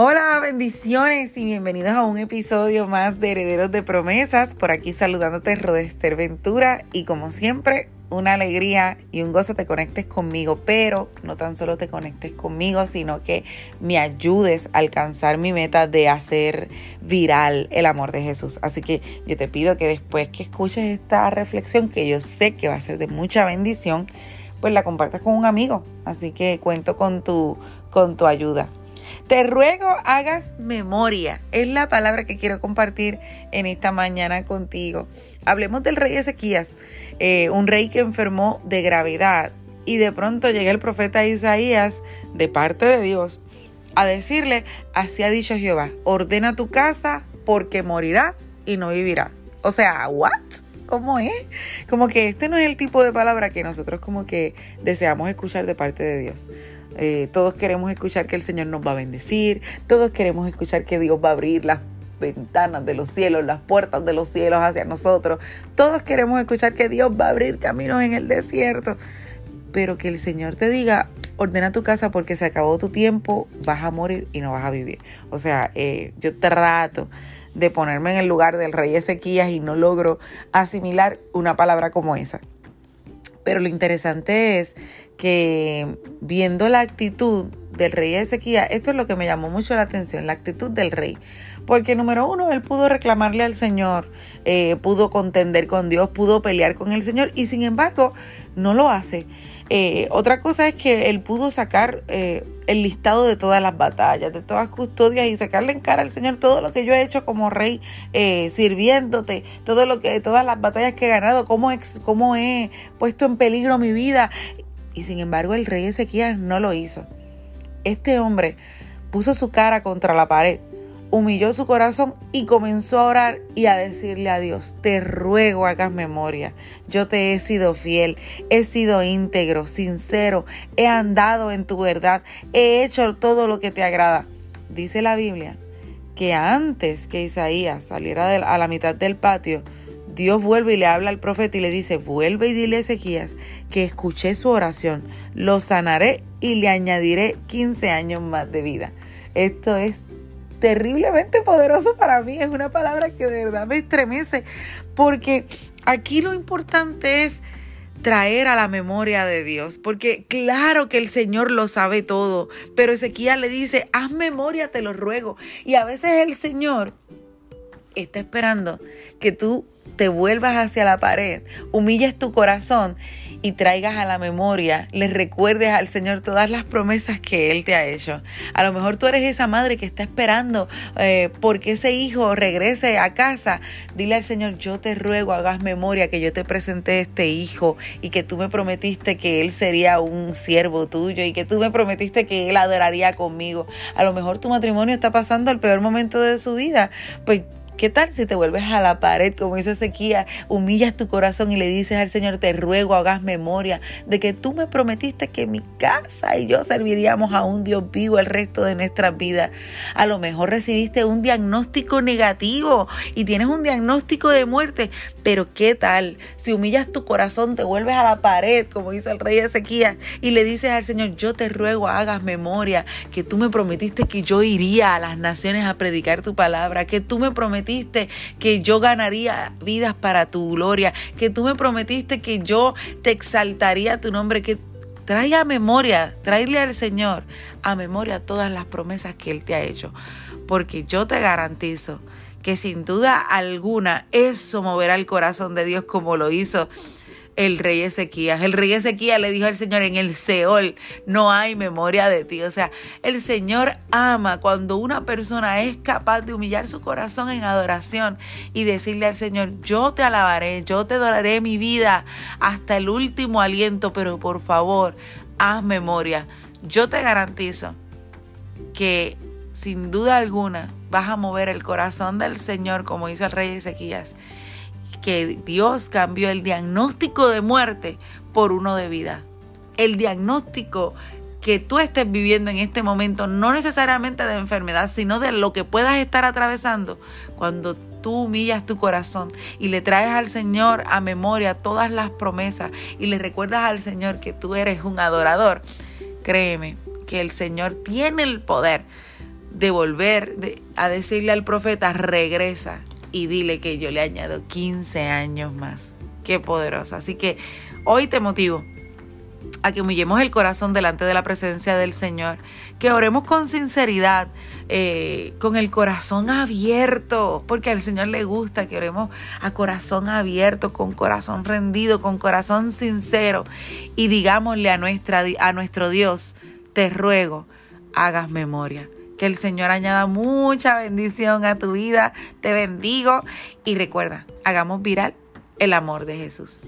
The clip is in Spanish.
Hola, bendiciones y bienvenidos a un episodio más de Herederos de Promesas. Por aquí saludándote Rodester Ventura y como siempre, una alegría y un gozo te conectes conmigo, pero no tan solo te conectes conmigo, sino que me ayudes a alcanzar mi meta de hacer viral el amor de Jesús. Así que yo te pido que después que escuches esta reflexión, que yo sé que va a ser de mucha bendición, pues la compartas con un amigo. Así que cuento con tu, con tu ayuda. Te ruego hagas memoria. Es la palabra que quiero compartir en esta mañana contigo. Hablemos del rey Ezequías, eh, un rey que enfermó de gravedad. Y de pronto llega el profeta Isaías de parte de Dios a decirle, así ha dicho Jehová, ordena tu casa porque morirás y no vivirás. O sea, ¿what? ¿Cómo es? Como que este no es el tipo de palabra que nosotros como que deseamos escuchar de parte de Dios. Eh, todos queremos escuchar que el Señor nos va a bendecir, todos queremos escuchar que Dios va a abrir las ventanas de los cielos, las puertas de los cielos hacia nosotros. Todos queremos escuchar que Dios va a abrir caminos en el desierto. Pero que el Señor te diga, ordena tu casa porque se acabó tu tiempo, vas a morir y no vas a vivir. O sea, eh, yo trato de ponerme en el lugar del rey Ezequías y no logro asimilar una palabra como esa. Pero lo interesante es que viendo la actitud del rey Ezequías, esto es lo que me llamó mucho la atención, la actitud del rey. Porque número uno, él pudo reclamarle al Señor, eh, pudo contender con Dios, pudo pelear con el Señor y sin embargo no lo hace. Eh, otra cosa es que él pudo sacar eh, el listado de todas las batallas, de todas custodias y sacarle en cara al Señor todo lo que yo he hecho como rey sirviéndote, todo lo que, todas las batallas que he ganado, cómo, cómo he puesto en peligro mi vida. Y sin embargo el rey Ezequías no lo hizo. Este hombre puso su cara contra la pared humilló su corazón y comenzó a orar y a decirle a Dios, te ruego hagas memoria, yo te he sido fiel, he sido íntegro, sincero, he andado en tu verdad, he hecho todo lo que te agrada. Dice la Biblia que antes que Isaías saliera a la mitad del patio, Dios vuelve y le habla al profeta y le dice, vuelve y dile a Ezequías que escuché su oración, lo sanaré y le añadiré 15 años más de vida. Esto es terriblemente poderoso para mí. Es una palabra que de verdad me estremece. Porque aquí lo importante es traer a la memoria de Dios, porque claro que el Señor lo sabe todo, pero Ezequiel le dice, haz memoria, te lo ruego. Y a veces el Señor está esperando que tú te vuelvas hacia la pared, humilles tu corazón y traigas a la memoria, le recuerdes al Señor todas las promesas que Él te ha hecho. A lo mejor tú eres esa madre que está esperando eh, porque ese hijo regrese a casa. Dile al Señor, yo te ruego, hagas memoria que yo te presenté este hijo y que tú me prometiste que Él sería un siervo tuyo y que tú me prometiste que Él adoraría conmigo. A lo mejor tu matrimonio está pasando el peor momento de su vida. Pues ¿Qué tal si te vuelves a la pared, como dice Ezequiel, humillas tu corazón y le dices al Señor, te ruego, hagas memoria de que tú me prometiste que mi casa y yo serviríamos a un Dios vivo el resto de nuestras vidas? A lo mejor recibiste un diagnóstico negativo y tienes un diagnóstico de muerte, pero ¿qué tal si humillas tu corazón, te vuelves a la pared, como dice el rey Ezequiel, y le dices al Señor, yo te ruego, hagas memoria que tú me prometiste que yo iría a las naciones a predicar tu palabra, que tú me que yo ganaría vidas para tu gloria, que tú me prometiste que yo te exaltaría tu nombre, que trae a memoria, tráele al Señor a memoria todas las promesas que Él te ha hecho, porque yo te garantizo que sin duda alguna eso moverá el corazón de Dios como lo hizo el rey Ezequías. El rey Ezequías le dijo al Señor, en el Seol no hay memoria de ti. O sea, el Señor ama cuando una persona es capaz de humillar su corazón en adoración y decirle al Señor, yo te alabaré, yo te adoraré mi vida hasta el último aliento, pero por favor, haz memoria. Yo te garantizo que sin duda alguna vas a mover el corazón del Señor como hizo el rey Ezequías que Dios cambió el diagnóstico de muerte por uno de vida. El diagnóstico que tú estés viviendo en este momento, no necesariamente de enfermedad, sino de lo que puedas estar atravesando, cuando tú humillas tu corazón y le traes al Señor a memoria todas las promesas y le recuerdas al Señor que tú eres un adorador, créeme que el Señor tiene el poder de volver a decirle al profeta, regresa y dile que yo le añado 15 años más. Qué poderosa. Así que hoy te motivo a que humillemos el corazón delante de la presencia del Señor, que oremos con sinceridad, eh, con el corazón abierto, porque al Señor le gusta que oremos a corazón abierto, con corazón rendido, con corazón sincero, y digámosle a, nuestra, a nuestro Dios, te ruego, hagas memoria. Que el Señor añada mucha bendición a tu vida, te bendigo y recuerda, hagamos viral el amor de Jesús.